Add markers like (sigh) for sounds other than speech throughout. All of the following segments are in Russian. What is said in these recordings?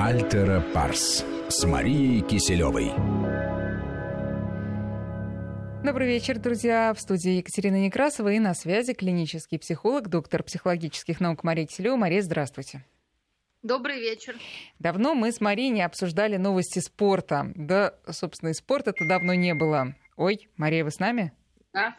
Альтера Парс с Марией Киселевой. Добрый вечер, друзья. В студии Екатерина Некрасова и на связи клинический психолог, доктор психологических наук Мария Киселева. Мария, здравствуйте. Добрый вечер. Давно мы с Марией не обсуждали новости спорта. Да, собственно, и спорта-то давно не было. Ой, Мария, вы с нами?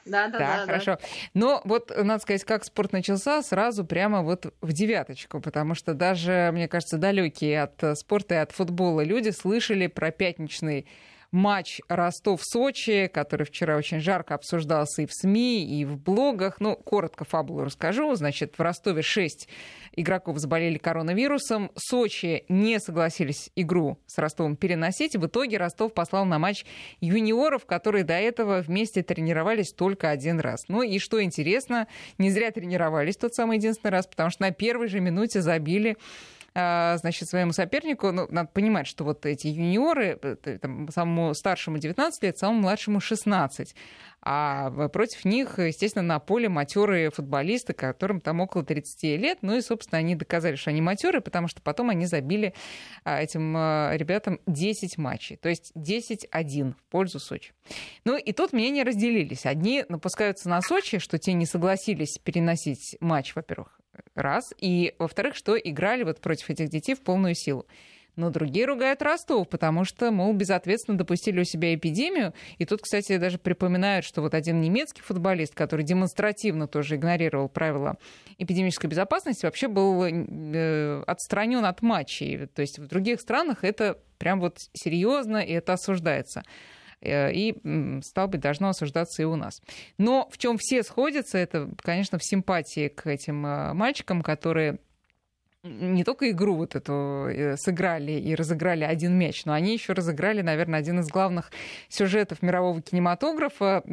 Да, да, да. Да, хорошо. Да. Но вот, надо сказать, как спорт начался, сразу прямо вот в девяточку, потому что даже, мне кажется, далекие от спорта и от футбола люди слышали про пятничный матч Ростов-Сочи, который вчера очень жарко обсуждался и в СМИ, и в блогах. Ну, коротко фабулу расскажу. Значит, в Ростове 6 игроков заболели коронавирусом. Сочи не согласились игру с Ростовом переносить. В итоге Ростов послал на матч юниоров, которые до этого вместе тренировались только один раз. Ну и что интересно, не зря тренировались тот самый единственный раз, потому что на первой же минуте забили значит, своему сопернику, ну, надо понимать, что вот эти юниоры, э, там, самому старшему 19 лет, самому младшему 16. А против них, естественно, на поле матерые футболисты, которым там около 30 лет. Ну и, собственно, они доказали, что они матерые, потому что потом они забили а, этим а, ребятам 10 матчей. То есть 10-1 в пользу Сочи. Ну и тут мнения разделились. Одни напускаются на Сочи, что те не согласились переносить матч, во-первых, раз. И, во-вторых, что играли вот против этих детей в полную силу. Но другие ругают Ростов, потому что, мол, безответственно допустили у себя эпидемию. И тут, кстати, даже припоминают, что вот один немецкий футболист, который демонстративно тоже игнорировал правила эпидемической безопасности, вообще был э, отстранен от матчей. То есть в других странах это прям вот серьезно, и это осуждается. Э, и, стало быть, должно осуждаться и у нас. Но в чем все сходятся, это, конечно, в симпатии к этим э, мальчикам, которые не только игру вот эту э, сыграли и разыграли один мяч, но они еще разыграли, наверное, один из главных сюжетов мирового кинематографа.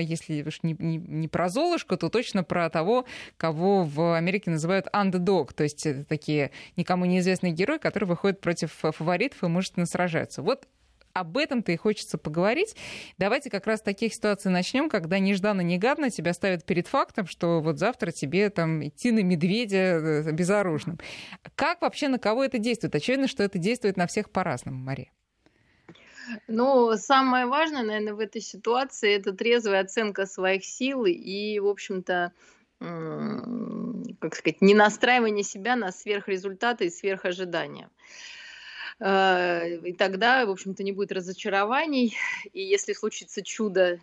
Если уж не, не, не про Золушку, то точно про того, кого в Америке называют underdog, то есть это такие никому неизвестные герои, которые выходят против фаворитов и мужественно сражаются. Вот об этом-то и хочется поговорить. Давайте как раз таких ситуаций начнем, когда нежданно-негадно тебя ставят перед фактом, что вот завтра тебе там идти на медведя э, безоружным. Как вообще на кого это действует? Очевидно, что это действует на всех по-разному, Мария. Ну, самое важное, наверное, в этой ситуации это трезвая оценка своих сил и, в общем-то, как сказать, не настраивание себя на сверхрезультаты и сверхожидания. Э, и тогда, в общем-то, не будет разочарований. И если случится чудо,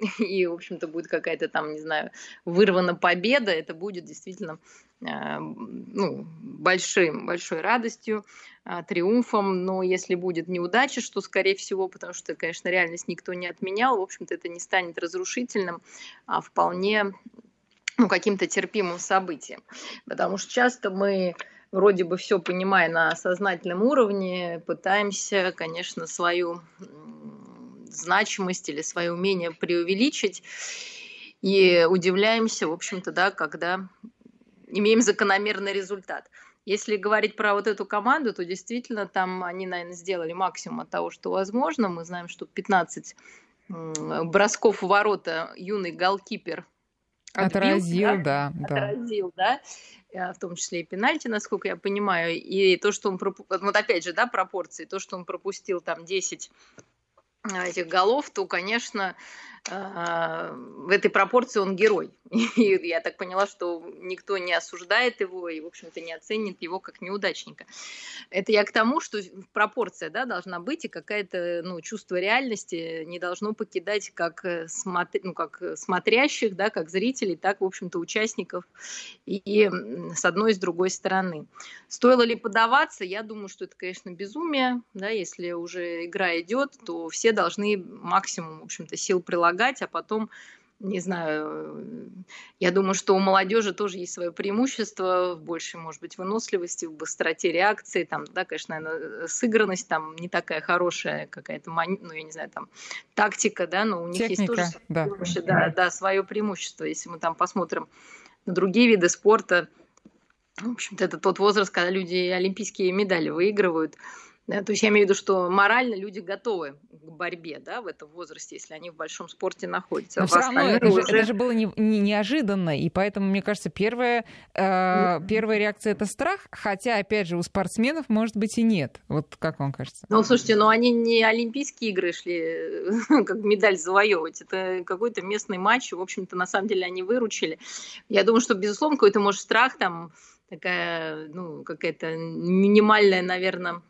(laughs) и, в общем-то, будет какая-то там, не знаю, вырвана победа, это будет действительно э, ну, большим, большой радостью, э, триумфом, но если будет неудача, что скорее всего, потому что, конечно, реальность никто не отменял, в общем-то, это не станет разрушительным, а вполне ну, каким-то терпимым событием. Потому что часто мы вроде бы все понимая на сознательном уровне, пытаемся, конечно, свою значимость или свое умение преувеличить. И удивляемся, в общем-то, да, когда имеем закономерный результат. Если говорить про вот эту команду, то действительно там они, наверное, сделали максимум от того, что возможно. Мы знаем, что 15 бросков в ворота юный голкипер отразил, отбил, да, да, отразил, да. Э, в том числе и пенальти, насколько я понимаю, и то, что он, вот опять же, да, пропорции, то, что он пропустил там 10 э, этих голов, то, конечно, в этой пропорции он герой. (laughs) И я так поняла, что никто не осуждает его и, в общем-то, не оценит его как неудачника. Это я к тому, что пропорция да, должна быть, и какое-то ну, чувство реальности не должно покидать как, э, смотри, ну, как смотрящих, да, как зрителей, так, в общем-то, участников и с одной и с другой стороны. Стоило ли подаваться? Я думаю, что это, конечно, безумие. Да, если уже игра идет, то все должны максимум, в общем-то, сил прилагать помогать, а потом не знаю, я думаю, что у молодежи тоже есть свое преимущество в большей, может быть, выносливости, в быстроте реакции, там, да, конечно, наверное, сыгранность там не такая хорошая, какая-то, ну, я не знаю, там, тактика, да, но у них Техника, есть тоже да. Свое, да, да, свое преимущество. Если мы там посмотрим на другие виды спорта, в общем-то, это тот возраст, когда люди олимпийские медали выигрывают, Да, то есть я имею в виду, что морально люди готовы к борьбе да, в этом возрасте, если они в большом спорте находятся. Но все равно это, уже... же, это же было не, не, неожиданно, и поэтому, мне кажется, первая, э, первая реакция — это страх, хотя, опять же, у спортсменов, может быть, и нет. Вот как вам кажется? Ну, слушайте, ну они не Олимпийские игры шли, (laughs) как медаль завоевывать, это какой-то местный матч, в общем-то, на самом деле они выручили. Я думаю, что, безусловно, какой-то, может, страх там, такая, ну, какая-то минимальная, наверное, а,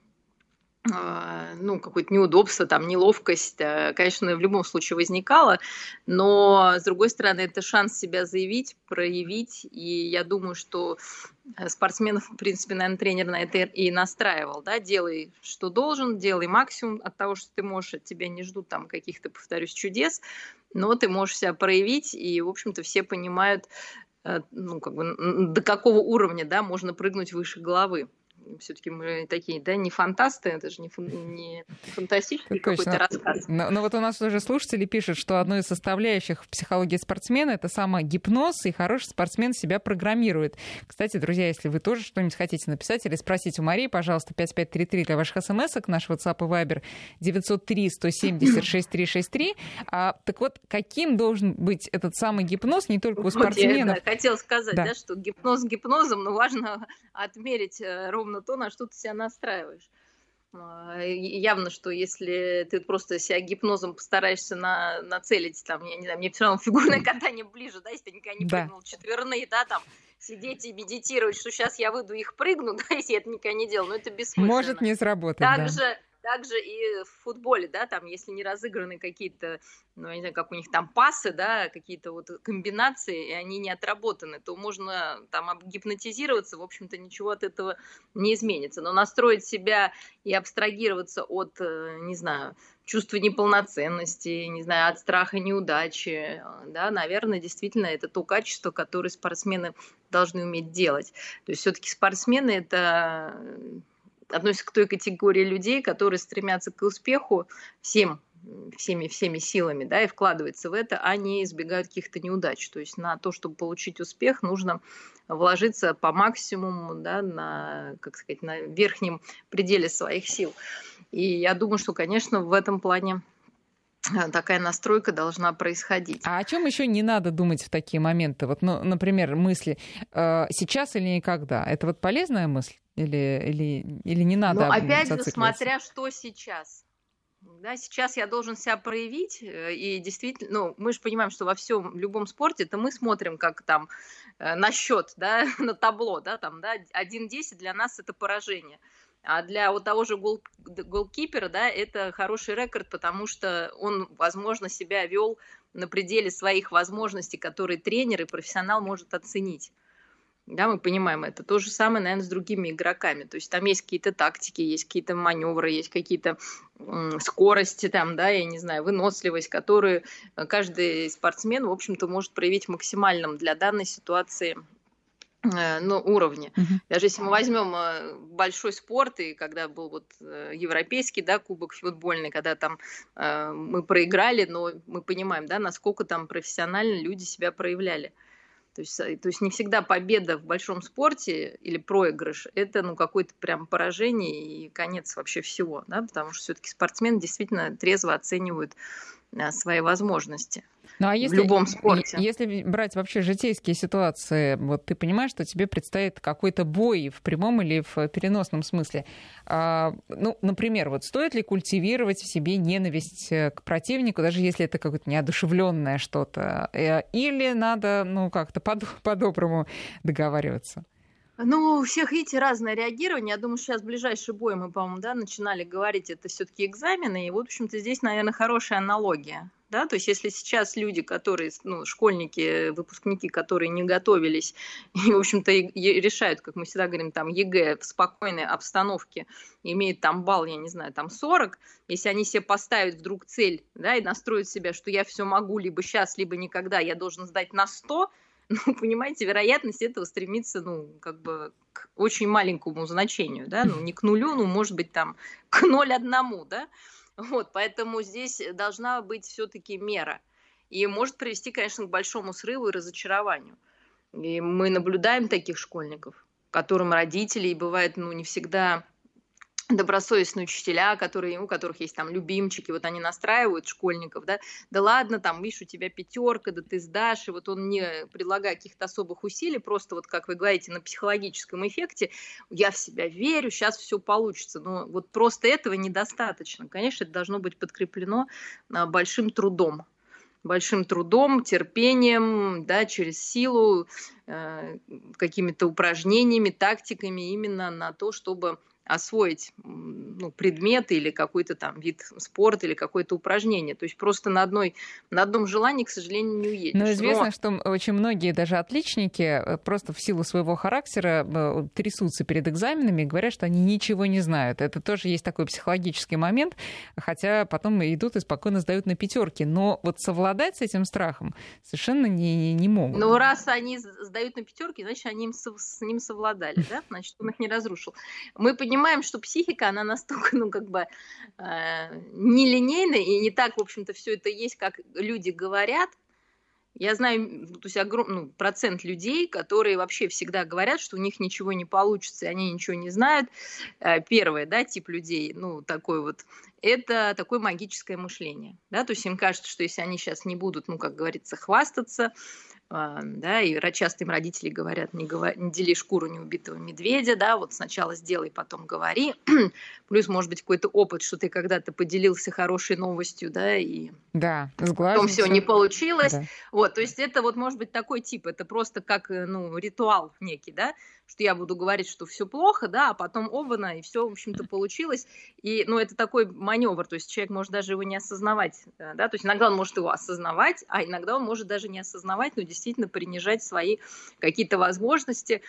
ну, какое-то неудобство, там, неловкость, э, конечно, в любом случае возникало, но, с другой стороны, это шанс себя заявить, проявить, и я думаю, что э, спортсменов, в принципе, наверное, тренер на это и настраивал, да, делай, что должен, делай максимум от того, что ты можешь, от тебя не ждут там каких-то, повторюсь, чудес, но ты можешь себя проявить, и, в общем-то, все понимают, э, ну, как бы, до какого уровня, да, можно прыгнуть выше головы все-таки мы такие, да, не фантасты, это же не, фан, не фантастический какой-то рассказ. Но, но вот у нас уже слушатели пишут, что одной из составляющих в психологии спортсмена это самогипноз, и хороший спортсмен себя программирует. Кстати, друзья, если вы тоже что-нибудь хотите написать или спросить у Марии, пожалуйста, 5533 для ваших смс наш WhatsApp и Viber 903 170 6363. А, так вот, каким должен быть этот самый гипноз не только у спортсменов? Вот я да, хотела сказать, да. да, что гипноз гипнозом, но важно отмерить э, ровно ровно то, на что ты себя настраиваешь. А, явно, что если ты просто себя гипнозом постараешься на, нацелить, там, я не знаю, мне все равно фигурное катание ближе, да, если ты никогда не да. прыгнул четверные, да, там, сидеть и медитировать, что сейчас я выйду их прыгну, (laughs) да, если я это никогда не делал, но это бессмысленно. Может не сработать, Также да. Также и в футболе, да, там, если не разыграны какие-то, ну, я не знаю, как у них там пасы, да, какие-то вот комбинации, и они не отработаны, то можно там гипнотизироваться, в общем-то, ничего от этого не изменится. Но настроить себя и абстрагироваться от, э, не знаю, чувства неполноценности, не знаю, от страха неудачи, да, наверное, действительно, это то качество, которое спортсмены должны уметь делать. То есть все-таки спортсмены это относится к той категории людей, которые стремятся к успеху всем всеми всеми силами, да, и вкладывается в это, а не избегают каких-то неудач. То есть на то, чтобы получить успех, нужно вложиться по максимуму, да, на, как сказать, на верхнем пределе своих сил. И я думаю, что, конечно, в этом плане такая настройка должна происходить. А о чем еще не надо думать в такие моменты? Вот, ну, например, мысли э, сейчас или никогда. Это вот полезная мысль? Или, или, или не надо? Ну, опять же, смотря что сейчас. Да, сейчас я должен себя проявить, э, и действительно, ну, мы же понимаем, что во всем, в любом спорте, это мы смотрим как там э, на счет, да, (laughs) на табло, да, там, да, 1-10 для нас это поражение. А для вот того же гол, голкипера, да, это хороший рекорд, потому что он, возможно, себя вел на пределе своих возможностей, которые тренер и профессионал может оценить. Да, мы понимаем это. То же самое, наверное, с другими игроками. То есть там есть какие-то тактики, есть какие-то маневры, есть какие-то скорости, там, да, я не знаю, выносливость, которые э, каждый спортсмен, в общем-то, может проявить в максимальном для данной ситуации ну, уровне. Uh-huh. Даже если мы возьмем э, большой спорт, и когда был вот европейский, да, кубок футбольный, когда там э, мы проиграли, но мы понимаем, да, насколько там профессионально люди себя проявляли. То есть, э, то есть не всегда победа в большом спорте или проигрыш – это ну, какое-то прям поражение и конец вообще всего, да? потому что все-таки спортсмены действительно трезво оценивают э, свои возможности. Ну, а если, в любом спорте. Если брать вообще житейские ситуации, вот ты понимаешь, что тебе предстоит какой-то бой в прямом или в переносном смысле. А, ну, например, вот стоит ли культивировать в себе ненависть э, к противнику, даже если это какое-то неодушевленное что-то, э, или надо, ну, как-то (laughs) по-доброму договариваться? Ну, у всех, видите, разное реагирование. Я думаю, сейчас ближайший бой мы, по-моему, да, начинали говорить, это все-таки экзамены. И, в общем-то, здесь, наверное, хорошая аналогия. Да? То есть если сейчас люди, которые, ну, школьники, выпускники, которые не готовились (laughs) и, в общем-то, решают, как мы всегда говорим, там, ЕГЭ в спокойной обстановке, имеют там балл, я не знаю, там 40, если они себе поставят вдруг цель, да, и настроят себя, что я все могу либо сейчас, либо никогда, я должен сдать на 100, ну, понимаете, вероятность этого стремится, ну, как бы к очень маленькому значению, да, ну, не к нулю, ну, может быть, там, (laughs) к 0,1, да, вот, поэтому здесь должна быть все-таки мера. И может привести, конечно, к большому срыву и разочарованию. И мы наблюдаем таких школьников, которым родители, и бывает, ну, не всегда добросовестные учителя, которые, у которых есть там любимчики, вот они настраивают школьников, да, да ладно, там, видишь, у тебя пятерка, да ты сдашь, и вот он не предлагая каких-то особых усилий, просто вот, как вы говорите, на психологическом эффекте, я в себя верю, сейчас все получится, но вот просто этого недостаточно, конечно, это должно быть подкреплено а, большим трудом, большим трудом, терпением, да, через силу, э, какими-то упражнениями, тактиками именно на то, чтобы освоить ну, предмет или какой-то там вид спорта или какое-то упражнение. То есть просто на, одной, на одном желании, к сожалению, не уедешь. Но известно, Но... что очень многие даже отличники э, просто в силу своего характера э, трясутся перед экзаменами и говорят, что они ничего не знают. Это тоже есть такой психологический момент, хотя потом идут и спокойно сдают на пятерки. Но вот совладать с этим страхом совершенно не, не могут. Ну, раз они сдают на пятерки, значит, они им, с ним совладали, да? Значит, он их не разрушил. Мы понимаем, понимаем, что психика, она настолько, ну, как бы э, нелинейная, и не так, в общем-то, все это есть, как люди говорят. Я знаю, то есть огромный ну, процент людей, которые вообще всегда говорят, что у них ничего не получится, и они ничего не знают. Э, первое, да, тип людей, ну, такой вот, это такое магическое мышление, да, то есть им кажется, что если они сейчас не будут, ну, как говорится, хвастаться, да, и часто им родители говорят, не, говор... не дели шкуру неубитого медведя, да, вот сначала сделай, потом говори. (clears throat) Плюс, может быть, какой-то опыт, что ты когда-то поделился хорошей новостью, да, и да, потом все не получилось. Да. Вот, то есть это вот может быть такой тип, это просто как, э, ну, ритуал некий, да, что я буду говорить, что все плохо, да, а потом обана, и все, в общем-то, получилось. И, ну, это такой маневр, то есть человек может даже его не осознавать, э, да, то есть иногда он может его осознавать, а иногда он может даже не осознавать, но действительно принижать свои какие-то возможности,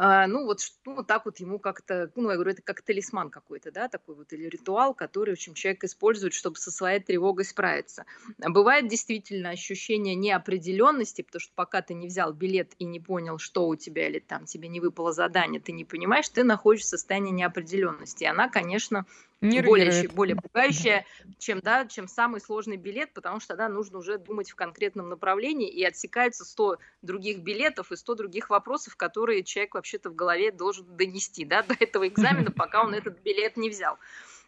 а, ну вот, ну, так вот ему как-то, ну, я говорю, это как талисман какой-то, да, такой вот, или ритуал, который, в общем, человек использует, чтобы со своей тревогой справиться. Бывает действительно ощущение неопределенности, потому что пока ты не взял билет и не понял, что у тебя, или там тебе не выпало задание, ты не понимаешь, ты находишься в состоянии неопределенности. И она, конечно, более, более пугающая, чем, да, чем самый сложный билет, потому что тогда нужно уже думать в конкретном направлении, и отсекается 100 других билетов и 100 других вопросов, которые человек вообще-то в голове должен донести да, до этого экзамена, пока он этот билет не взял.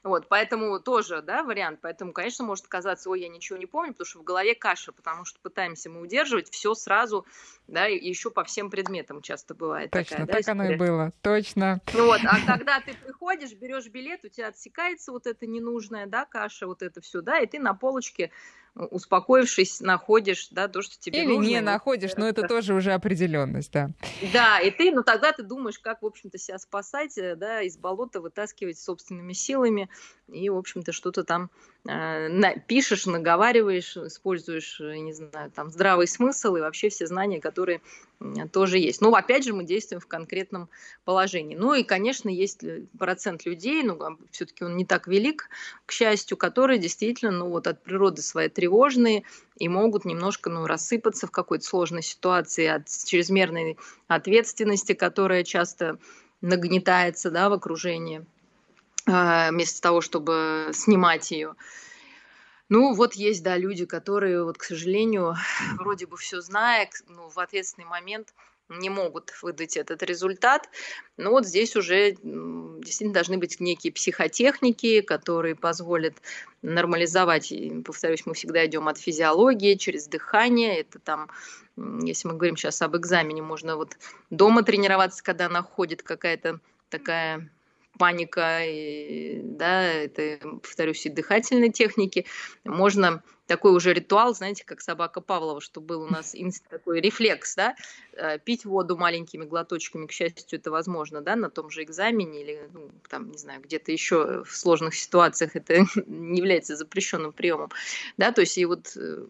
Вот, поэтому тоже, да, вариант. Поэтому, конечно, может казаться, ой, я ничего не помню, потому что в голове каша, потому что пытаемся мы удерживать все сразу, да, и еще по всем предметам часто бывает. Точно, такая, так да, оно и было, точно. Вот, а (laughs) когда ты приходишь, берешь билет, у тебя отсекается вот это ненужная, да, каша, вот это все, да, и ты на полочке успокоившись, находишь, да, то, что тебе Или нужно. не находишь, но это тоже уже определенность, да. Да, и ты, ну тогда ты думаешь, как, в общем-то, себя спасать, э, да, из болота вытаскивать собственными силами, и, в общем-то, что-то там э, пишешь, наговариваешь, используешь, э, не знаю, там, здравый смысл и вообще все знания, которые тоже есть. Но, опять же, мы действуем в конкретном положении. Ну и, конечно, есть процент людей, ну, все-таки он не так велик, к счастью, которые действительно, ну, вот от природы своей тревожные и могут немножко, ну, рассыпаться в какой-то сложной ситуации от чрезмерной ответственности, которая часто нагнетается, да, в окружении. А, вместо того, чтобы снимать ее. Ну, вот есть, да, люди, которые, вот, к сожалению, (sniffs) вроде бы все зная, ну, в ответственный момент не могут выдать этот результат. Но вот здесь уже действительно должны быть некие психотехники, которые позволят нормализовать, повторюсь, мы всегда идем от физиологии через дыхание, это там, если мы говорим сейчас об экзамене, можно вот дома тренироваться, когда находит какая-то такая паника, и, да, это, повторюсь, и дыхательные техники. Можно такой уже ритуал, знаете, как собака Павлова, что был у нас (laughs) такой рефлекс, да, э, пить воду маленькими глоточками, к счастью, это возможно, да, на том же экзамене или, ну, там, не знаю, где-то еще в сложных ситуациях это (laughs) не является запрещенным приемом, да, то есть и вот э,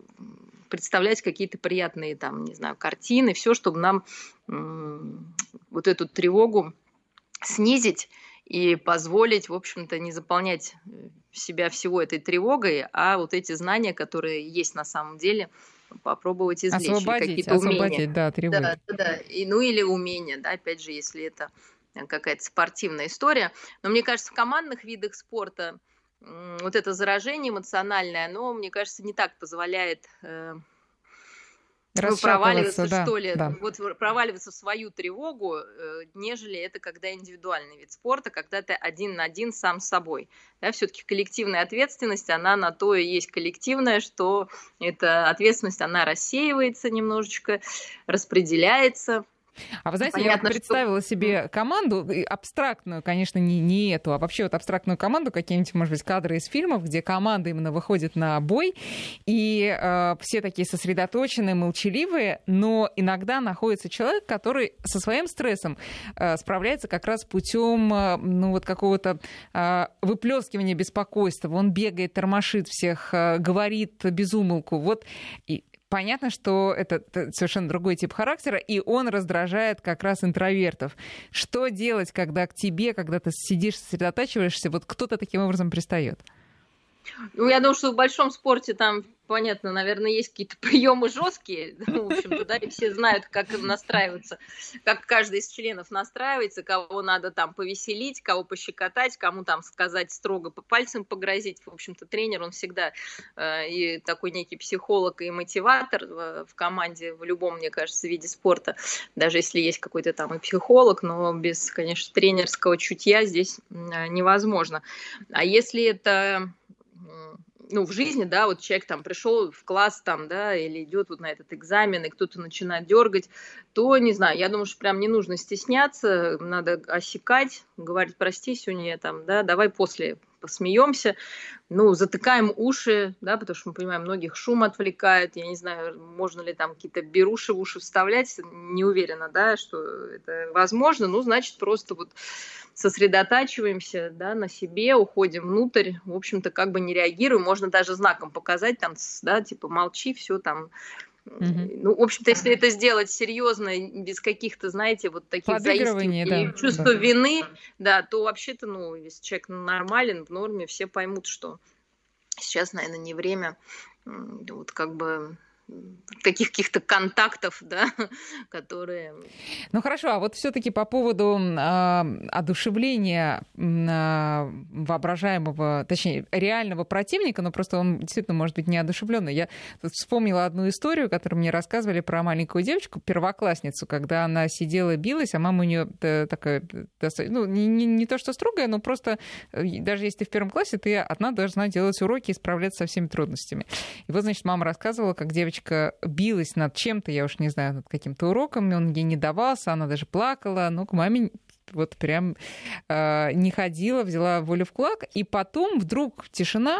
представлять какие-то приятные, там, не знаю, картины, все, чтобы нам вот эту тревогу снизить и позволить, в общем-то, не заполнять э, себя всего этой тревогой, а вот эти знания, которые есть на самом деле, попробовать извлечь. Освободить, какие-то освободить, умения. да, тревоги. Да, да, да. И, ну или умения, да, опять же, если это какая-то спортивная история. Но мне кажется, в командных видах спорта вот это заражение эмоциональное, оно, мне кажется, не так позволяет, э, проваливаться, да, что ли, да. вот проваливаться в свою тревогу, э, нежели это когда индивидуальный вид спорта, когда ты один на один сам с собой. Да, все-таки коллективная ответственность, она на то и есть коллективная, что эта ответственность, она рассеивается немножечко, распределяется, а вы знаете, Понятно, я вот представила что... себе команду, абстрактную, конечно, не, не эту, а вообще вот абстрактную команду, какие-нибудь, может быть, кадры из фильмов, где команда именно выходит на бой, и э, все такие сосредоточенные, молчаливые, но иногда находится человек, который со своим стрессом э, справляется как раз путем, э, ну, вот какого-то э, выплескивания беспокойства. Он бегает, тормошит всех, э, говорит безумолку. Вот и понятно, что это совершенно другой тип характера, и он раздражает как раз интровертов. Что делать, когда к тебе, когда ты сидишь, сосредотачиваешься, вот кто-то таким образом пристает? Ну, я думаю, что в большом спорте там понятно, наверное, есть какие-то приемы жесткие, (laughs) ну, в общем-то, да, и все знают, как настраиваться, как каждый из членов настраивается, кого надо там повеселить, кого пощекотать, кому там сказать строго по пальцам погрозить. В общем-то, тренер, он всегда э, и такой некий психолог и мотиватор в, в команде, в любом, мне кажется, виде спорта, даже если есть какой-то там и психолог, но без, конечно, тренерского чутья здесь э, невозможно. А если это ну, в жизни, да, вот человек там пришел в класс там, да, или идет вот на этот экзамен, и кто-то начинает дергать, то, не знаю, я думаю, что прям не нужно стесняться, надо осекать, говорить, прости, сегодня я там, да, давай после посмеемся, ну, затыкаем уши, да, потому что мы понимаем, многих шум отвлекает, я не знаю, можно ли там какие-то беруши в уши вставлять, не уверена, да, что это возможно, ну, значит, просто вот сосредотачиваемся да, на себе, уходим внутрь, в общем-то, как бы не реагируем, можно даже знаком показать, там, да, типа, молчи, все там, Угу. Ну, в общем-то, если это сделать серьезно, без каких-то, знаете, вот таких заискиваний да, и чувства да. вины, да, то вообще-то, ну, если человек нормален, в норме, все поймут, что сейчас, наверное, не время вот как бы таких каких-то контактов, (laughs) да, которые... Ну хорошо, а вот все-таки по поводу э, одушевления э, воображаемого, точнее, реального противника, но просто он действительно может быть неодушевленный. Я тут вспомнила одну историю, которую мне рассказывали про маленькую девочку, первоклассницу, когда она сидела, билась, а мама у нее такая, ну, не, не, не то что строгая, но просто э, даже если ты в первом классе, ты одна должна делать уроки и справляться со всеми трудностями. И вот, значит, мама рассказывала, как девочка девочка билась над чем-то, я уж не знаю, над каким-то уроком, он ей не давался, она даже плакала, но к маме вот прям э, не ходила, взяла волю в кулак, и потом вдруг тишина,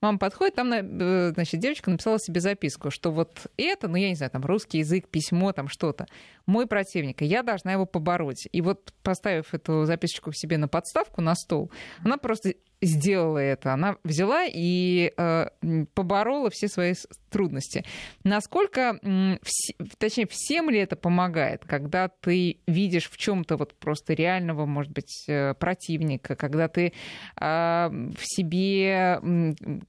мама подходит, там, э, значит, девочка написала себе записку, что вот это, ну, я не знаю, там, русский язык, письмо, там, что-то, мой противник, и я должна его побороть. И вот, поставив эту записочку себе на подставку, на стол, она просто сделала это. Она взяла и э, поборола все свои трудности. Насколько, вс- точнее, всем ли это помогает, когда ты видишь в чем-то вот просто реального, может быть, э, противника, когда ты э, в себе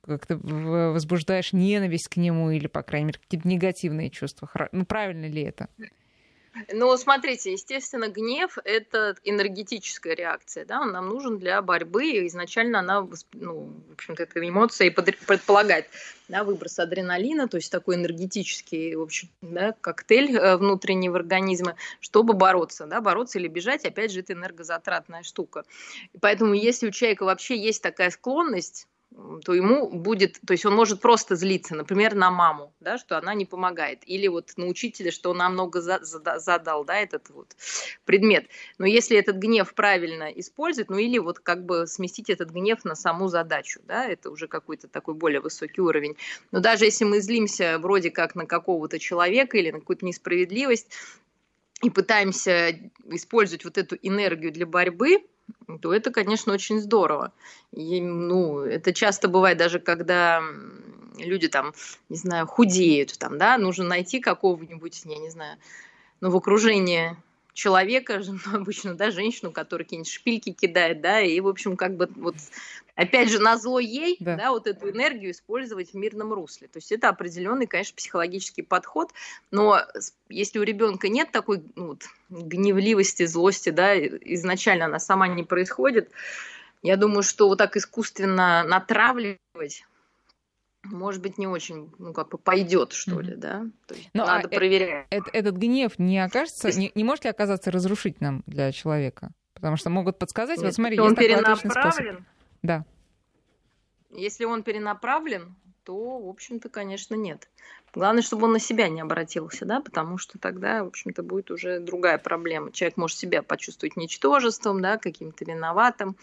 как-то возбуждаешь ненависть к нему или, по крайней мере, какие-то негативные чувства. Ну, правильно ли это? Ну, смотрите, естественно, гнев – это энергетическая реакция, да, он нам нужен для борьбы, и изначально она, ну, в общем-то, эта эмоция и предполагает, да, выброс адреналина, то есть такой энергетический, в общем, да, коктейль э, внутренний в организме, чтобы бороться, да, бороться или бежать, опять же, это энергозатратная штука. Поэтому, если у человека вообще есть такая склонность, то ему будет, то есть он может просто злиться, например, на маму, да, что она не помогает, или вот на учителя, что он намного за, за, задал, да, этот вот предмет. Но если этот гнев правильно использовать, ну или вот как бы сместить этот гнев на саму задачу, да, это уже какой-то такой более высокий уровень. Но даже если мы злимся вроде как на какого-то человека или на какую-то несправедливость, и пытаемся использовать вот эту энергию для борьбы, то это, конечно, очень здорово. И, ну, это часто бывает даже, когда люди там, не знаю, худеют, там, да, нужно найти какого-нибудь, я не знаю, ну, в окружении человека, (laughs) обычно, да, женщину, которая какие-нибудь шпильки кидает, да, и, в общем, как бы вот, опять же, на зло ей, да. да, вот эту энергию использовать в мирном русле. То есть это определенный, конечно, психологический подход, но если у ребенка нет такой ну, вот, гневливости, злости, да, изначально она сама не происходит, я думаю, что вот так искусственно натравливать может быть, не очень, ну, как бы пойдет, что mm-hmm. ли, да? То есть Но, ну, надо а проверять. Э- этот гнев не окажется, есть... не, не может ли оказаться разрушительным для человека? Потому что могут подсказать, Нет, вот смотри, есть он такой перенаправлен. Способ. Да. Если он перенаправлен, то, в общем-то, конечно, нет. Главное, чтобы он на себя не обратился, да, потому что тогда, в общем-то, будет уже другая проблема. Человек может себя почувствовать ничтожеством, да, каким-то виноватым.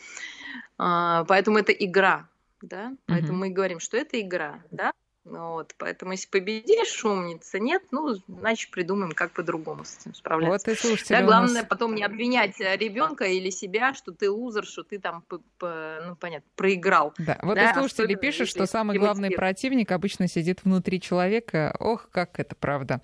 А, поэтому это игра, да, поэтому mm-hmm. мы говорим, что это игра, да, вот, поэтому если победишь, умница, нет, ну, значит, придумаем, как по-другому с этим справляться. Вот и слушайте. Да, главное нас... потом не обвинять э, ребенка или себя, что ты лузер, что ты там, ну, понятно, проиграл. Да, вот да? и слушатели Особенно, пишут, что самый главный противник обычно сидит внутри человека. Ох, как это правда.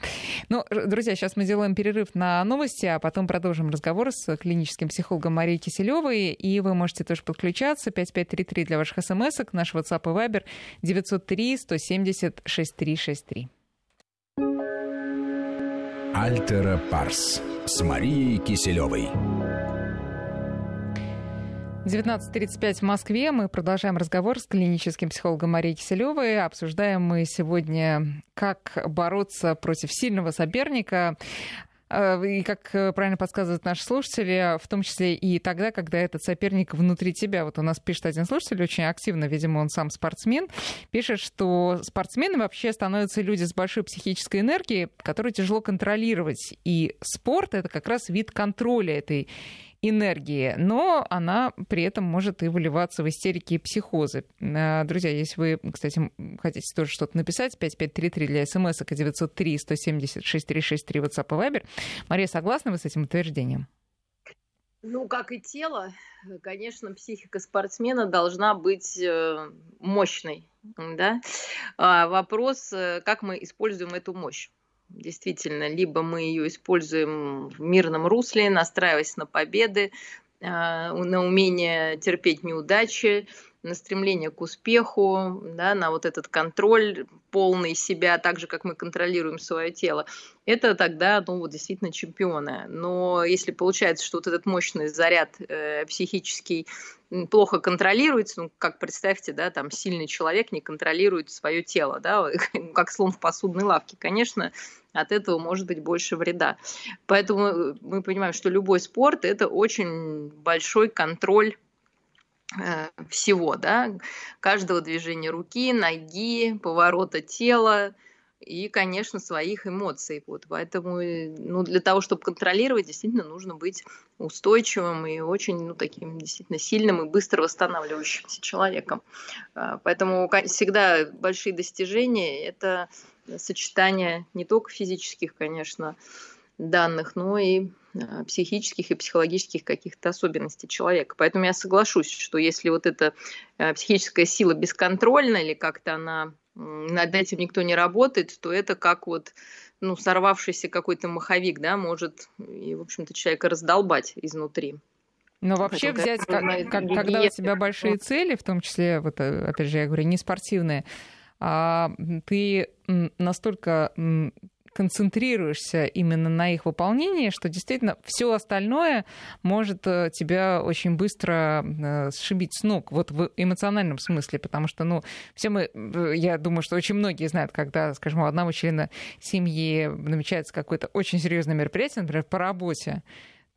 Ну, друзья, сейчас мы делаем перерыв на новости, а потом продолжим разговор с клиническим психологом Марией Киселевой, и вы можете тоже подключаться. 5533 для ваших смс-ок, наш WhatsApp и Viber 903 170 6363. Альтера Парс с Марией Киселевой. 19.35 в Москве. Мы продолжаем разговор с клиническим психологом Марией Киселевой. Обсуждаем мы сегодня, как бороться против сильного соперника. Э, и, как э, правильно подсказывают наши слушатели, в том числе и тогда, когда этот соперник внутри тебя. Вот у нас пишет один слушатель очень активно, видимо, он сам спортсмен, пишет, что спортсмены вообще становятся люди с большой психической энергией, которую тяжело контролировать. И спорт — это как раз вид контроля этой энергии, но она при этом может и выливаться в истерики и психозы. А, друзья, если вы, кстати, хотите тоже что-то написать, 5533 для смс и 903 170 6363 WhatsApp и Viber. Мария, согласны вы с этим утверждением? Ну, как и тело, конечно, психика спортсмена должна быть э, мощной. Да? А вопрос, э, как мы используем эту мощь. Действительно, либо мы ее используем в мирном русле, настраиваясь на победы, а, на умение терпеть неудачи, на стремление к успеху, да, на вот этот контроль полный себя, так же, как мы контролируем свое тело, это тогда, ну, вот действительно чемпионы. Но если получается, что вот этот мощный заряд э, психический плохо контролируется, ну, как представьте, да, там сильный человек не контролирует свое тело, да, (laughs) как слон в посудной лавке, конечно, от этого может быть больше вреда. Поэтому э, мы понимаем, что любой спорт – это очень большой контроль всего, да, каждого движения руки, ноги, поворота тела и, конечно, своих эмоций. Вот, поэтому, э, ну, для того, чтобы контролировать, действительно нужно быть устойчивым и очень, ну, таким действительно сильным и быстро восстанавливающимся человеком. А, поэтому всегда большие достижения – это сочетание не только физических, конечно, данных, но и а, психических и психологических каких-то особенностей человека. Поэтому я соглашусь, что если вот эта а, психическая сила бесконтрольна или как-то она над этим никто не работает, то это как вот ну, сорвавшийся какой-то маховик, да, может и, в общем-то, человека раздолбать изнутри. Но вообще Поэтому, взять, как, как, когда у тебя большие цели, в том числе, вот э, опять же, я говорю, не спортивные, а ты настолько концентрируешься именно на их выполнении, что действительно все остальное может э, тебя очень быстро э, сшибить с ног, вот в эмоциональном смысле, потому что, ну, все мы, э, я думаю, что очень многие знают, когда, скажем, у одного члена семьи намечается какое-то очень серьезное мероприятие, например, по работе,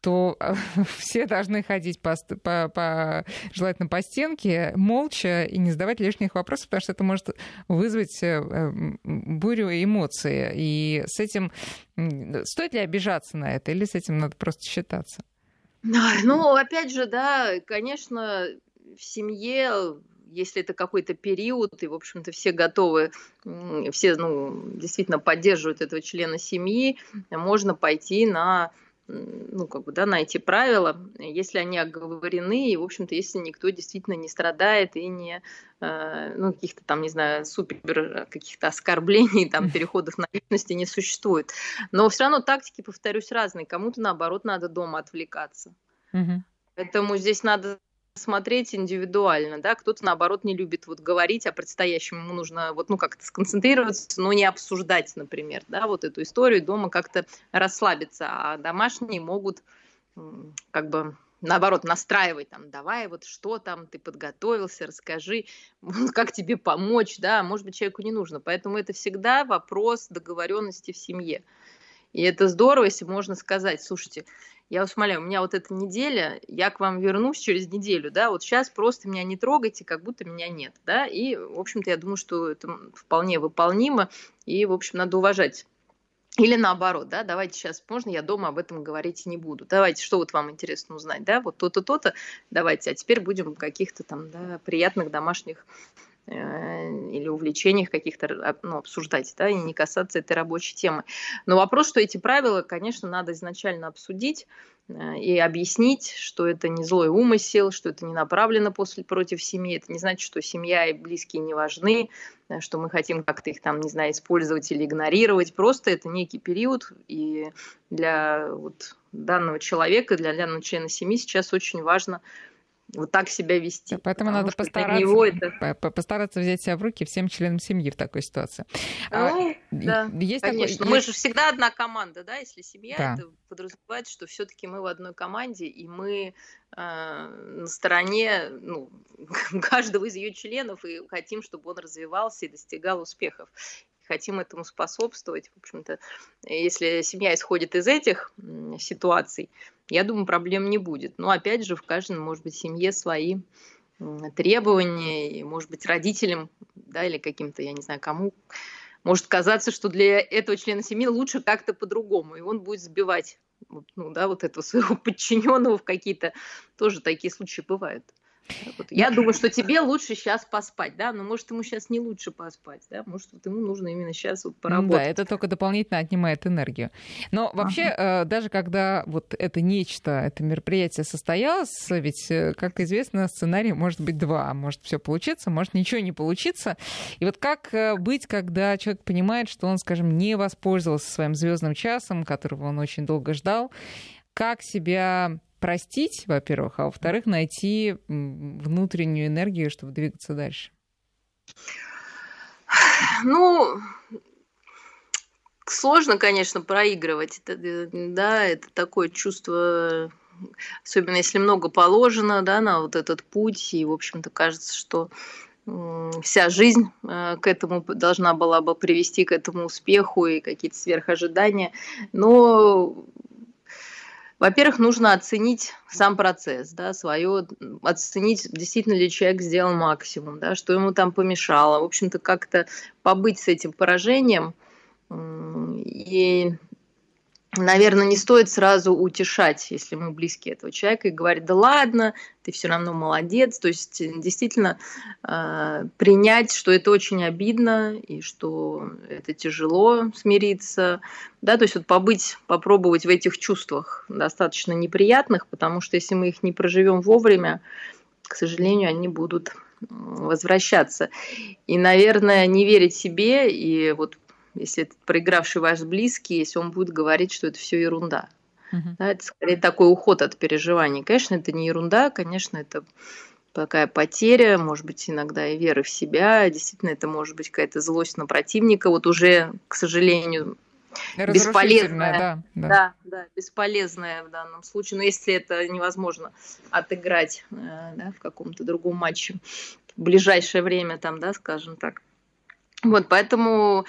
то (laughs) все должны ходить по, по, по, желательно по стенке, молча и не задавать лишних вопросов, потому что это может вызвать э, бурю эмоций. И с этим стоит ли обижаться на это, или с этим надо просто считаться? Ну, опять же, да, конечно, в семье если это какой-то период, и, в общем-то, все готовы, все, ну, действительно поддерживают этого члена семьи, можно пойти на ну, как бы, да, на эти правила, если они оговорены, и, в общем-то, если никто действительно не страдает и не, э, ну, каких-то там, не знаю, супер каких-то оскорблений, там, переходов на личности не существует. Но все равно тактики, повторюсь, разные. Кому-то, наоборот, надо дома отвлекаться. Угу. Поэтому здесь надо смотреть индивидуально, да, кто-то наоборот не любит вот говорить о предстоящем, ему нужно вот ну как-то сконцентрироваться, но не обсуждать, например, да, вот эту историю дома как-то расслабиться, а домашние могут как бы наоборот, настраивать, там, давай, вот что там, ты подготовился, расскажи, (laughs) как тебе помочь, да, может быть, человеку не нужно. Поэтому это всегда вопрос договоренности в семье. И это здорово, если можно сказать, слушайте, я вас умоляю, у меня вот эта неделя, я к вам вернусь через неделю, да, вот сейчас просто меня не трогайте, как будто меня нет, да, и, в общем-то, я думаю, что это вполне выполнимо, и, в общем, надо уважать или наоборот, да, давайте сейчас, можно я дома об этом говорить не буду. Давайте, что вот вам интересно узнать, да, вот то-то, то-то, давайте, а теперь будем каких-то там, да, приятных домашних или увлечениях каких-то ну, обсуждать, да, и не касаться этой рабочей темы. Но вопрос, что эти правила, конечно, надо изначально обсудить, Э, и объяснить, что это не злой умысел, что это не направлено после, против семьи. Это не значит, что семья и близкие не важны, э, что мы хотим как-то их там, не знаю, использовать или игнорировать. Просто это некий период, и для вот данного человека, для данного члена семьи сейчас очень важно вот так себя вести. Да, поэтому надо постараться, него это... постараться взять себя в руки всем членам семьи в такой ситуации. Ну, а, да, есть конечно. Такой... Мы же всегда одна команда, да, если семья, да. это подразумевает, что все-таки мы в одной команде, и мы э, на стороне ну, (laughs) каждого из ее членов и хотим, чтобы он развивался и достигал успехов хотим этому способствовать. В общем-то, если семья исходит из этих ситуаций, я думаю, проблем не будет. Но опять же, в каждом, может быть, семье свои требования, и, может быть, родителям, да, или каким-то, я не знаю, кому, может казаться, что для этого члена семьи лучше как-то по-другому, и он будет сбивать ну, да, вот этого своего (laughs) подчиненного в какие-то тоже такие случаи бывают. Вот. Я думаю, что тебе лучше сейчас поспать, да, но может ему сейчас не лучше поспать, да, может вот ему нужно именно сейчас вот поработать. Да, это только дополнительно отнимает энергию. Но вообще, ага. Э, даже когда вот это нечто, это мероприятие состоялось, ведь, э, как известно, сценарий может быть два, может все получиться, может ничего не получиться. И вот как э, быть, когда человек понимает, что он, скажем, не воспользовался своим звездным часом, которого он очень долго ждал, как себя простить, во-первых, а во-вторых, найти внутреннюю энергию, чтобы двигаться дальше? Ну, сложно, конечно, проигрывать. Это, да, это такое чувство, особенно если много положено, да, на вот этот путь, и, в общем-то, кажется, что вся жизнь э, к этому должна была бы привести к этому успеху и какие-то сверхожидания. Но во-первых, нужно оценить сам процесс, да, свое, оценить, действительно ли человек сделал максимум, да, что ему там помешало. В общем-то, как-то побыть с этим поражением и наверное, не стоит сразу утешать, если мы близки этого человека, и говорить, да ладно, ты все равно молодец. То есть э, действительно э, принять, что это очень обидно и что это тяжело смириться. Да, то есть вот побыть, попробовать в этих чувствах достаточно неприятных, потому что если мы их не проживем вовремя, к сожалению, они будут возвращаться. И, наверное, не верить себе и вот если это проигравший ваш близкий, если он будет говорить, что это все ерунда. Uh-huh. Да, это скорее такой уход от переживаний. Конечно, это не ерунда, конечно, это такая потеря, может быть, иногда и веры в себя. Действительно, это может быть какая-то злость на противника. Вот уже, к сожалению, бесполезная. Да, да. да, да, бесполезная в данном случае. Но если это невозможно отыграть э, да, в каком-то другом матче в ближайшее время, там, да, скажем так. Вот, поэтому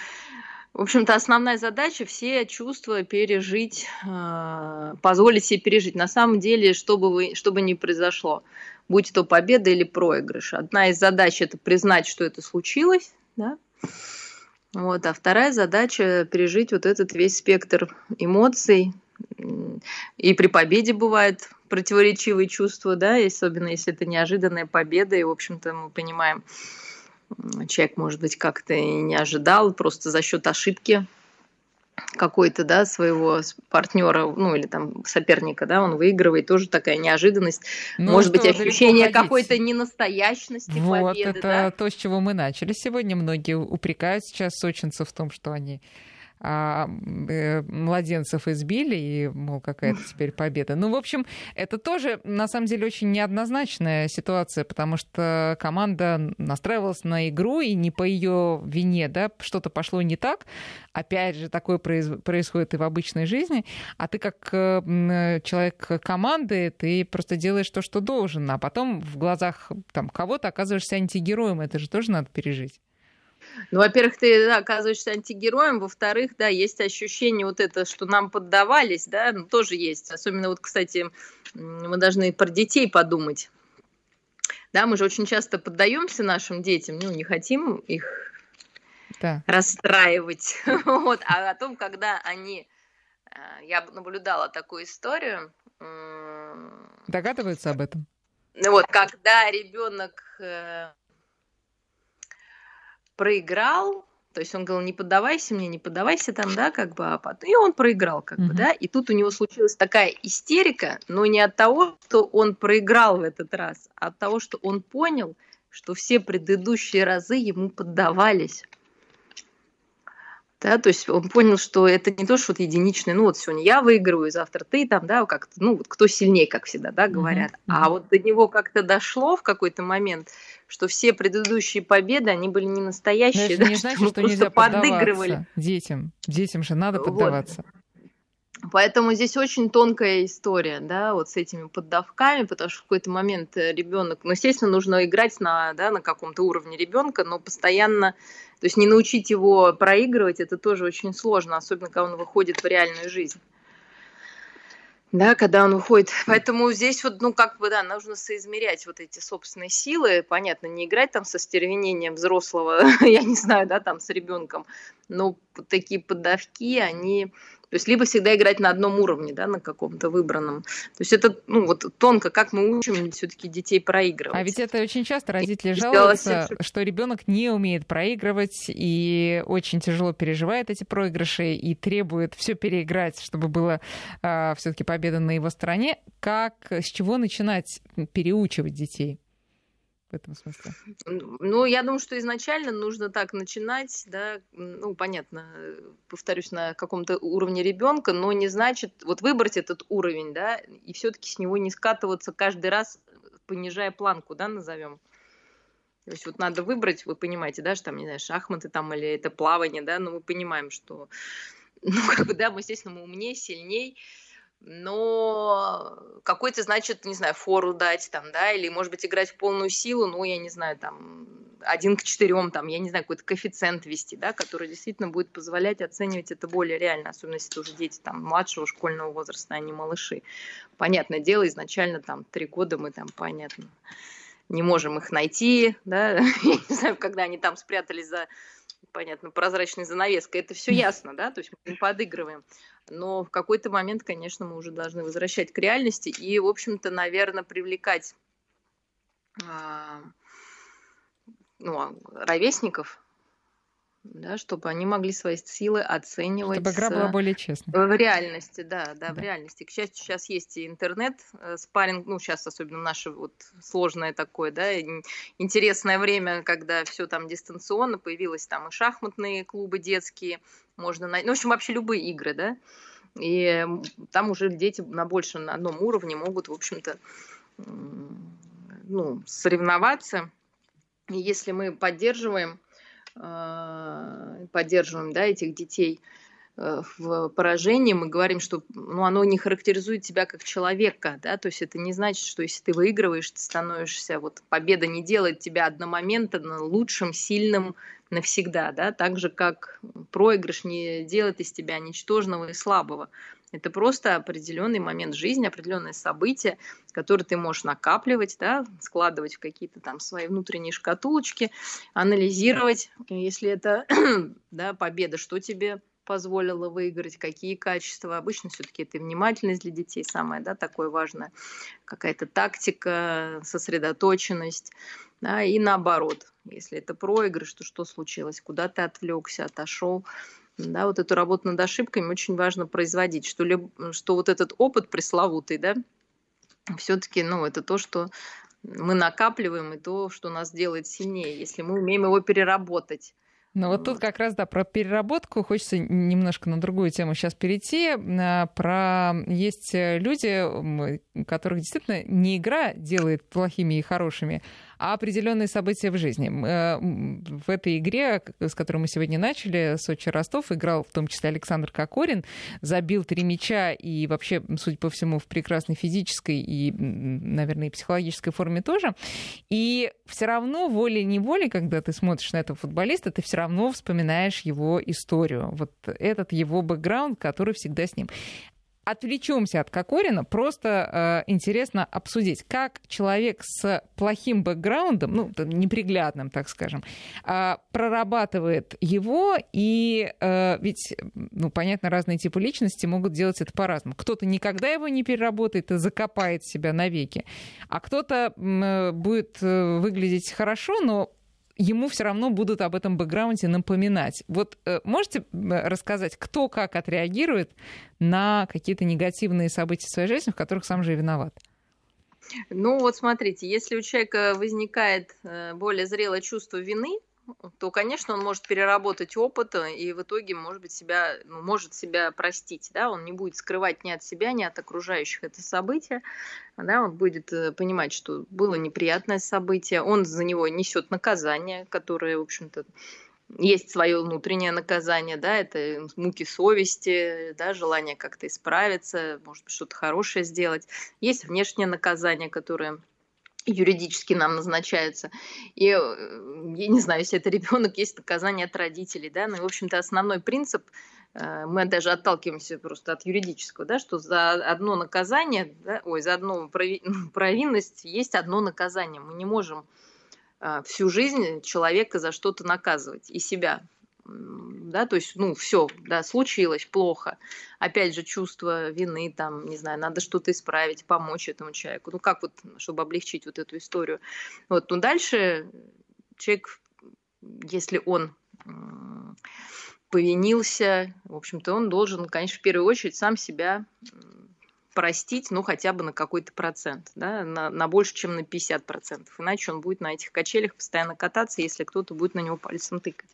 в общем-то, основная задача все чувства пережить, а, позволить себе пережить. На самом деле, что бы, вы, что бы ни произошло, будь то победа или проигрыш. Одна из задач – это признать, что это случилось, да? вот, а вторая задача – пережить вот этот весь спектр эмоций. И при победе бывают противоречивые чувства, да, особенно если это неожиданная победа, и, в общем-то, мы понимаем, человек, может быть, как-то и не ожидал, просто за счет ошибки какой-то, да, своего партнера, ну, или там соперника, да, он выигрывает, тоже такая неожиданность. Ну, Может быть, ощущение какой-то ненастоящности вот, победы. это да? то, с чего мы начали сегодня. Многие упрекают сейчас сочинцев в том, что они а, э, младенцев избили, и, мол, какая-то теперь победа. Ну, в общем, это тоже, на самом деле, очень неоднозначная ситуация, потому что команда настраивалась на игру, и не по ее вине, да, что-то пошло не так. Опять же, такое происходит и в обычной жизни. А ты как э, человек команды, ты просто делаешь то, что должен, а потом в глазах там, кого-то оказываешься антигероем. Это же тоже надо пережить. Ну, во-первых, ты да, оказываешься антигероем, во-вторых, да, есть ощущение вот это, что нам поддавались, да, ну, тоже есть. Особенно вот, кстати, мы должны про детей подумать. Да, мы же очень часто поддаемся нашим детям, ну, не хотим их да. расстраивать. (laughs) вот, а о том, когда они... Э, я наблюдала такую историю. Догадываются об этом? Ну вот, когда ребенок э, проиграл, то есть он говорил, не поддавайся мне, не поддавайся там, да, как бы, а потом... И он проиграл, как бы, да, и тут у него случилась такая истерика, но не от того, что он проиграл в этот раз, а от того, что он понял, что все предыдущие разы ему поддавались. Да, то есть он понял, что это не то, что вот единичное, ну вот сегодня я выигрываю, завтра ты там, да, как-то, ну вот кто сильнее, как всегда, да, говорят. Mm-hmm. А вот до него как-то дошло в какой-то момент, что все предыдущие победы, они были не настоящие, да, не значит, что, что нельзя подыгрывали. Детям, детям же надо поддаваться. Вот. Поэтому здесь очень тонкая история, да, вот с этими поддавками, потому что в какой-то момент ребенок, ну, естественно, нужно играть на, да, на каком-то уровне ребенка, но постоянно, то есть не научить его проигрывать, это тоже очень сложно, особенно когда он выходит в реальную жизнь. Да, когда он уходит. Поэтому здесь вот, ну, как бы, да, нужно соизмерять вот эти собственные силы. Понятно, не играть там со стервенением взрослого, (laughs) я не знаю, да, там с ребенком. Но такие поддавки, они то есть либо всегда играть на одном уровне, да, на каком-то выбранном. То есть это, ну, вот тонко, как мы учим все-таки детей проигрывать. А ведь это очень часто родители жалуются, что ребенок не умеет проигрывать и очень тяжело переживает эти проигрыши и требует все переиграть, чтобы была э, а, все-таки победа на его стороне. Как, с чего начинать переучивать детей? В этом смысле? Ну, я думаю, что изначально нужно так начинать, да, ну, понятно, повторюсь, на каком-то уровне ребенка, но не значит, вот выбрать этот уровень, да, и все-таки с него не скатываться каждый раз, понижая планку, да, назовем. То есть вот надо выбрать, вы понимаете, да, что там, не знаю, шахматы там или это плавание, да, но мы понимаем, что, ну, как бы, да, мы, естественно, мы умнее, сильней, но какой-то, значит, не знаю, фору дать там, да, или, может быть, играть в полную силу, ну, я не знаю, там, один к четырем, там, я не знаю, какой-то коэффициент вести, да, который действительно будет позволять оценивать это более реально, особенно если это уже дети там младшего школьного возраста, а не малыши. Понятное дело, изначально там три года мы там, понятно, не можем их найти, да, (laughs) я не знаю, когда они там спрятались за понятно, прозрачной занавеской, это все ясно, да, то есть мы подыгрываем. Но в какой-то момент, конечно, мы уже должны возвращать к реальности и, в общем-то, наверное, привлекать а, ну, а, ровесников, да, чтобы они могли свои силы оценивать. Чтобы игра была более честной. В реальности, да, да, да, в реальности. К счастью, сейчас есть и интернет, э, спарринг, ну, сейчас особенно наше вот сложное такое, да, интересное время, когда все там дистанционно, появилось там и шахматные клубы детские, можно найти, ну, в общем, вообще любые игры, да, и там уже дети на большем, на одном уровне могут, в общем-то, ну, соревноваться. И если мы поддерживаем Э, поддерживаем да, этих детей э, в поражении, мы говорим, что ну, оно не характеризует тебя как человека, да, то есть это не значит, что если ты выигрываешь, ты становишься, вот победа не делает тебя одномоментно лучшим, сильным навсегда, да, так же как проигрыш не делает из тебя ничтожного и слабого. Это просто определенный момент жизни, определенное событие, которое ты можешь накапливать, да, складывать в какие-то там свои внутренние шкатулочки, анализировать, если это (clears throat) да, победа, что тебе позволило выиграть, какие качества. Обычно все-таки это внимательность для детей самое да, такое важное, какая-то тактика, сосредоточенность, да, и наоборот. Если это проигрыш, то что случилось, куда ты отвлекся, отошел, да, вот эту работу над ошибками очень важно производить, что, ли, что вот этот опыт пресловутый, да, все-таки, ну, это то, что мы накапливаем, и то, что нас делает сильнее, если мы умеем его переработать. Ну вот тут как раз, да, про переработку хочется немножко на другую тему сейчас перейти. А, про есть люди, которых действительно не игра делает плохими и хорошими, а определенные события в жизни. Э, в этой игре, с которой мы сегодня начали, Сочи Ростов, играл в том числе Александр Кокорин, забил три мяча и вообще, судя по всему, в прекрасной физической и, наверное, и психологической форме тоже. И все равно волей-неволей, когда ты смотришь на этого футболиста, ты все равно вспоминаешь его историю. Вот этот его бэкграунд, который всегда с ним отвлечемся от Кокорина, просто э, интересно обсудить, как человек с плохим бэкграундом, ну, неприглядным, так скажем, э, прорабатывает его, и э, ведь, ну, понятно, разные типы личности могут делать это по-разному. Кто-то никогда его не переработает и закопает себя навеки, а кто-то э, будет э, выглядеть хорошо, но ему все равно будут об этом бэкграунде напоминать. Вот э, можете рассказать, кто как отреагирует на какие-то негативные события в своей жизни, в которых сам же и виноват? Ну вот смотрите, если у человека возникает э, более зрелое чувство вины, то, конечно, он может переработать опыт и в итоге, может быть, себя, ну, может себя простить, да, он не будет скрывать ни от себя, ни от окружающих это событие, да, он будет э, понимать, что было неприятное событие, он за него несет наказание, которое, в общем-то, есть свое внутреннее наказание, да, это муки совести, да, желание как-то исправиться, может быть, что-то хорошее сделать. Есть внешнее наказание, которое юридически нам назначаются. И э, я не знаю, если это ребенок, есть наказание от родителей, да, ну, в общем-то, основной принцип, э, мы даже отталкиваемся просто от юридического, да, что за одно наказание, да, ой, за одну (laughs) провинность есть одно наказание. Мы не можем э, всю жизнь человека за что-то наказывать и себя да, то есть, ну, все, да, случилось плохо. Опять же, чувство вины, там, не знаю, надо что-то исправить, помочь этому человеку. Ну, как вот, чтобы облегчить вот эту историю. Вот, ну, дальше человек, если он повинился, в общем-то, он должен, конечно, в первую очередь сам себя простить, ну, хотя бы на какой-то процент, да, на, на больше, чем на 50 процентов. Иначе он будет на этих качелях постоянно кататься, если кто-то будет на него пальцем тыкать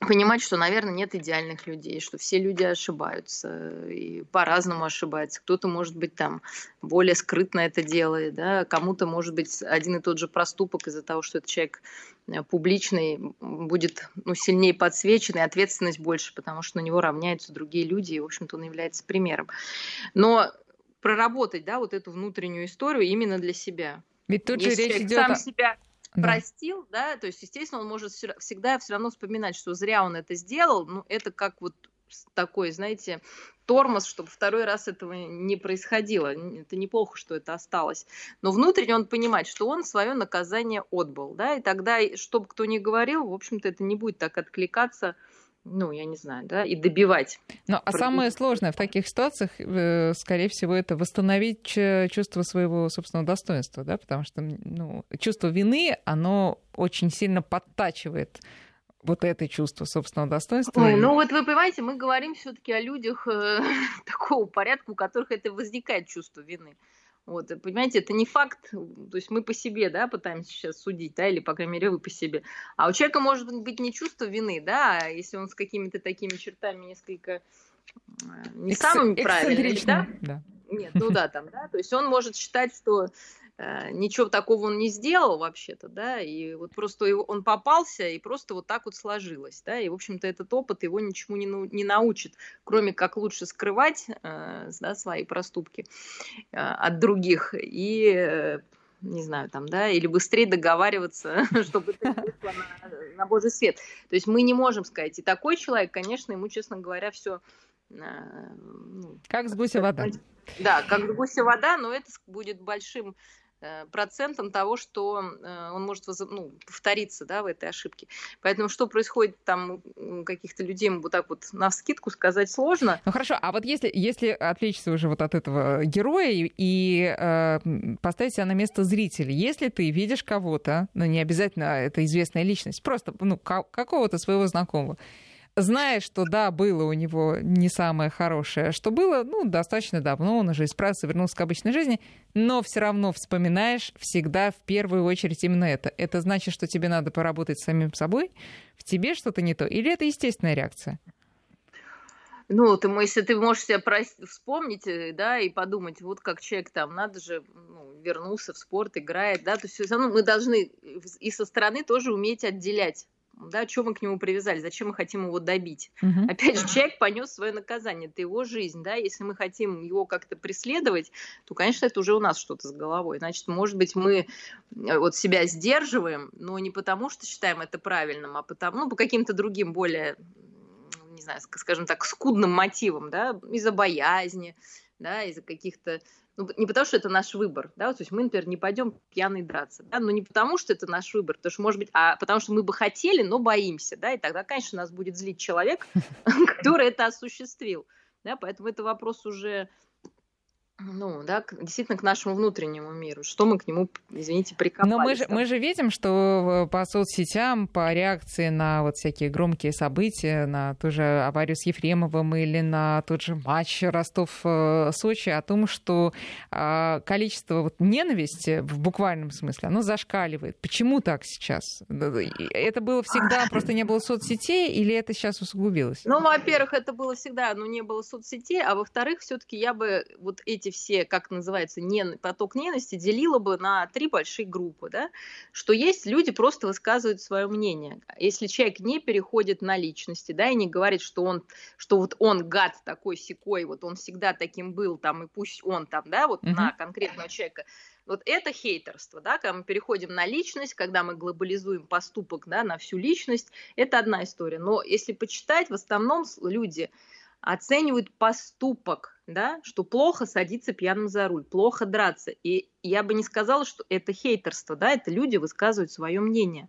понимать, что, наверное, нет идеальных людей, что все люди ошибаются и по-разному ошибаются. Кто-то, может быть, там более скрытно это делает, да, кому-то, может быть, один и тот же проступок из-за того, что этот человек э, публичный, будет ну, сильнее подсвечен, и ответственность больше, потому что на него равняются другие люди, и, в общем-то, он является примером. Но проработать, да, вот эту внутреннюю историю именно для себя. Ведь тут Если же речь идет сам о... себя да. простил, да, то есть, естественно, он может всегда все равно вспоминать, что зря он это сделал, ну, это как вот такой, знаете, тормоз, чтобы второй раз этого не происходило. Это неплохо, что это осталось. Но внутренне он понимает, что он свое наказание отбыл, да, и тогда, что бы кто ни говорил, в общем-то, это не будет так откликаться ну, я не знаю, да, и добивать. Ну, а самое сложное в таких ситуациях, э, скорее всего, это восстановить чувство своего собственного достоинства, да, потому что, ну, чувство вины, оно очень сильно подтачивает вот это чувство собственного достоинства. Ой, ну вот вы понимаете, мы говорим все-таки о людях э, (laughs) такого порядка, у которых это возникает чувство вины. Вот, понимаете, это не факт, то есть мы по себе, да, пытаемся сейчас судить, да, или, по крайней мере, вы по себе. А у человека может быть не чувство вины, да, а если он с какими-то такими чертами несколько э, не Экс- самыми правильными, да? да? Нет, ну да, там, да, то есть он может считать, что Э, ничего такого он не сделал вообще-то, да, и вот просто его, он попался, и просто вот так вот сложилось, да, и, в общем-то, этот опыт его ничему не, не научит, кроме как лучше скрывать, э, да, свои проступки э, от других и э, не знаю, там, да, или быстрее договариваться, (laughs) чтобы это вышло на, на Божий свет. То есть мы не можем сказать, и такой человек, конечно, ему, честно говоря, все... Э, ну, как с гуся вода. Да, как с гуся вода, но это будет большим Э, процентом того, что э, он может ну, повториться да, в этой ошибке. Поэтому что происходит там у каких-то людей, вот так вот на скидку сказать сложно. Ну хорошо, а вот если, если отвлечься уже вот от этого героя и, и э, поставить себя на место зрителя, если ты видишь кого-то, ну не обязательно это известная личность, просто ну, какого-то своего знакомого, зная, что да, было у него не самое хорошее, что было, ну, достаточно давно, он уже исправился, вернулся к обычной жизни, но все равно вспоминаешь всегда в первую очередь именно это. Это значит, что тебе надо поработать с самим собой, в тебе что-то не то, или это естественная реакция? Ну, ты, если ты можешь себя вспомнить, э, да, и подумать, вот как человек там, надо же, ну, вернулся в спорт, играет, да, то есть все равно мы должны и со стороны тоже уметь отделять да, что мы к нему привязали, зачем мы хотим его добить. Uh-huh. Опять же, человек понес свое наказание, это его жизнь, да, если мы хотим его как-то преследовать, то, конечно, это уже у нас что-то с головой. Значит, может быть, мы э, вот себя сдерживаем, но не потому, что считаем это правильным, а потому, ну, по каким-то другим более не знаю, скажем так, скудным мотивам, да, из-за боязни, да, из-за каких-то ну, не потому, что это наш выбор, да, то есть мы, например, не пойдем пьяный драться, да, но не потому, что это наш выбор, потому что, может быть, а потому что мы бы хотели, но боимся, да, и тогда, конечно, нас будет злить человек, (laughs) который это осуществил, да, поэтому это вопрос уже ну, да, действительно к нашему внутреннему миру. Что мы к нему, извините, прикопались. Но мы же, мы же видим, что по соцсетям, по реакции на вот всякие громкие события, на ту же аварию с Ефремовым или на тот же матч Ростов-Сочи, о том, что а, количество вот ненависти в буквальном смысле, оно зашкаливает. Почему так сейчас? Это было всегда, (laughs) просто не было соцсетей, или это сейчас усугубилось? Ну, во-первых, это было всегда, но не было соцсетей, а во-вторых, все-таки я бы вот эти эти все, как называется, не, поток ненависти делила бы на три большие группы, да, что есть люди просто высказывают свое мнение. Если человек не переходит на личности, да, и не говорит, что он, что вот он гад такой секой, вот он всегда таким был, там, и пусть он там, да, вот mm-hmm. на конкретного человека, вот это хейтерство, да, когда мы переходим на личность, когда мы глобализуем поступок, да, на всю личность, это одна история. Но если почитать, в основном люди оценивают поступок, да, что плохо садиться пьяным за руль, плохо драться. И я бы не сказала, что это хейтерство, да, это люди высказывают свое мнение.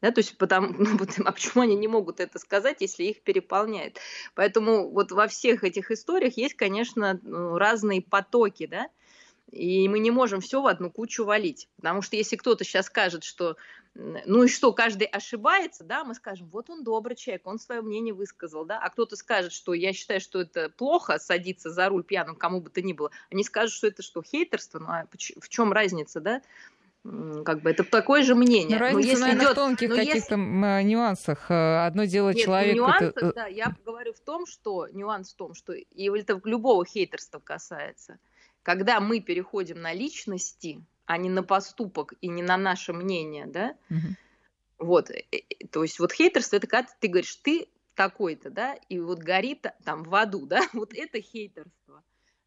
Да, то есть потому, (laughs) ну, а почему они не могут это сказать, если их переполняет? Поэтому вот во всех этих историях есть, конечно, ну, разные потоки, да, и мы не можем все в одну кучу валить. Потому что если кто-то сейчас скажет, что ну и что, каждый ошибается, да, мы скажем, вот он добрый человек, он свое мнение высказал, да, а кто-то скажет, что я считаю, что это плохо садиться за руль пьяным, кому бы то ни было, они скажут, что это что, хейтерство, ну а в чем разница, да? как бы это такое же мнение. Но разница, но если наверное, идет, в тонких каких-то если... нюансах. Э, одно дело Нет, человек... Нюансах, это... да, я говорю в том, что нюанс в том, что и это любого хейтерства касается. Когда мы переходим на личности, а не на поступок и не на наше мнение, да, угу. вот, э, э, то есть вот хейтерство это когда ты говоришь, ты такой-то, да, и вот горит там в аду, да, (laughs) вот это хейтерство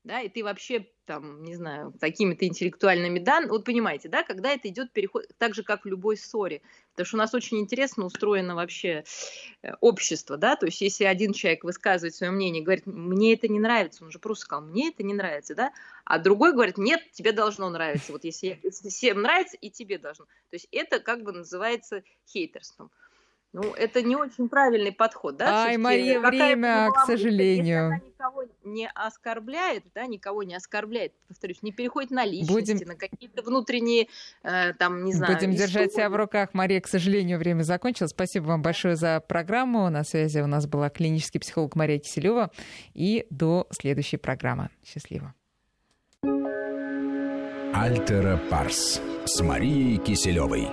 да, и ты вообще там, не знаю, такими-то интеллектуальными данными, вот понимаете, да, когда это идет переход, так же, как в любой ссоре, потому что у нас очень интересно устроено вообще э, общество, да, то есть если один человек высказывает свое мнение, говорит, мне это не нравится, он же просто сказал, мне это не нравится, да, а другой говорит, нет, тебе должно нравиться, вот если, всем нравится, и тебе должно, то есть это как бы называется хейтерством. Ну, это не очень правильный подход, да? Ай, Мария, время, к сожалению. Если она никого не оскорбляет, да, никого не оскорбляет, повторюсь, не переходит на личности, Будем... на какие-то внутренние, э, там, не знаю... Будем истории. держать себя в руках. Мария, к сожалению, время закончилось. Спасибо вам большое за программу. На связи у нас была клинический психолог Мария Киселева. И до следующей программы. Счастливо. Альтера Парс с Марией Киселевой.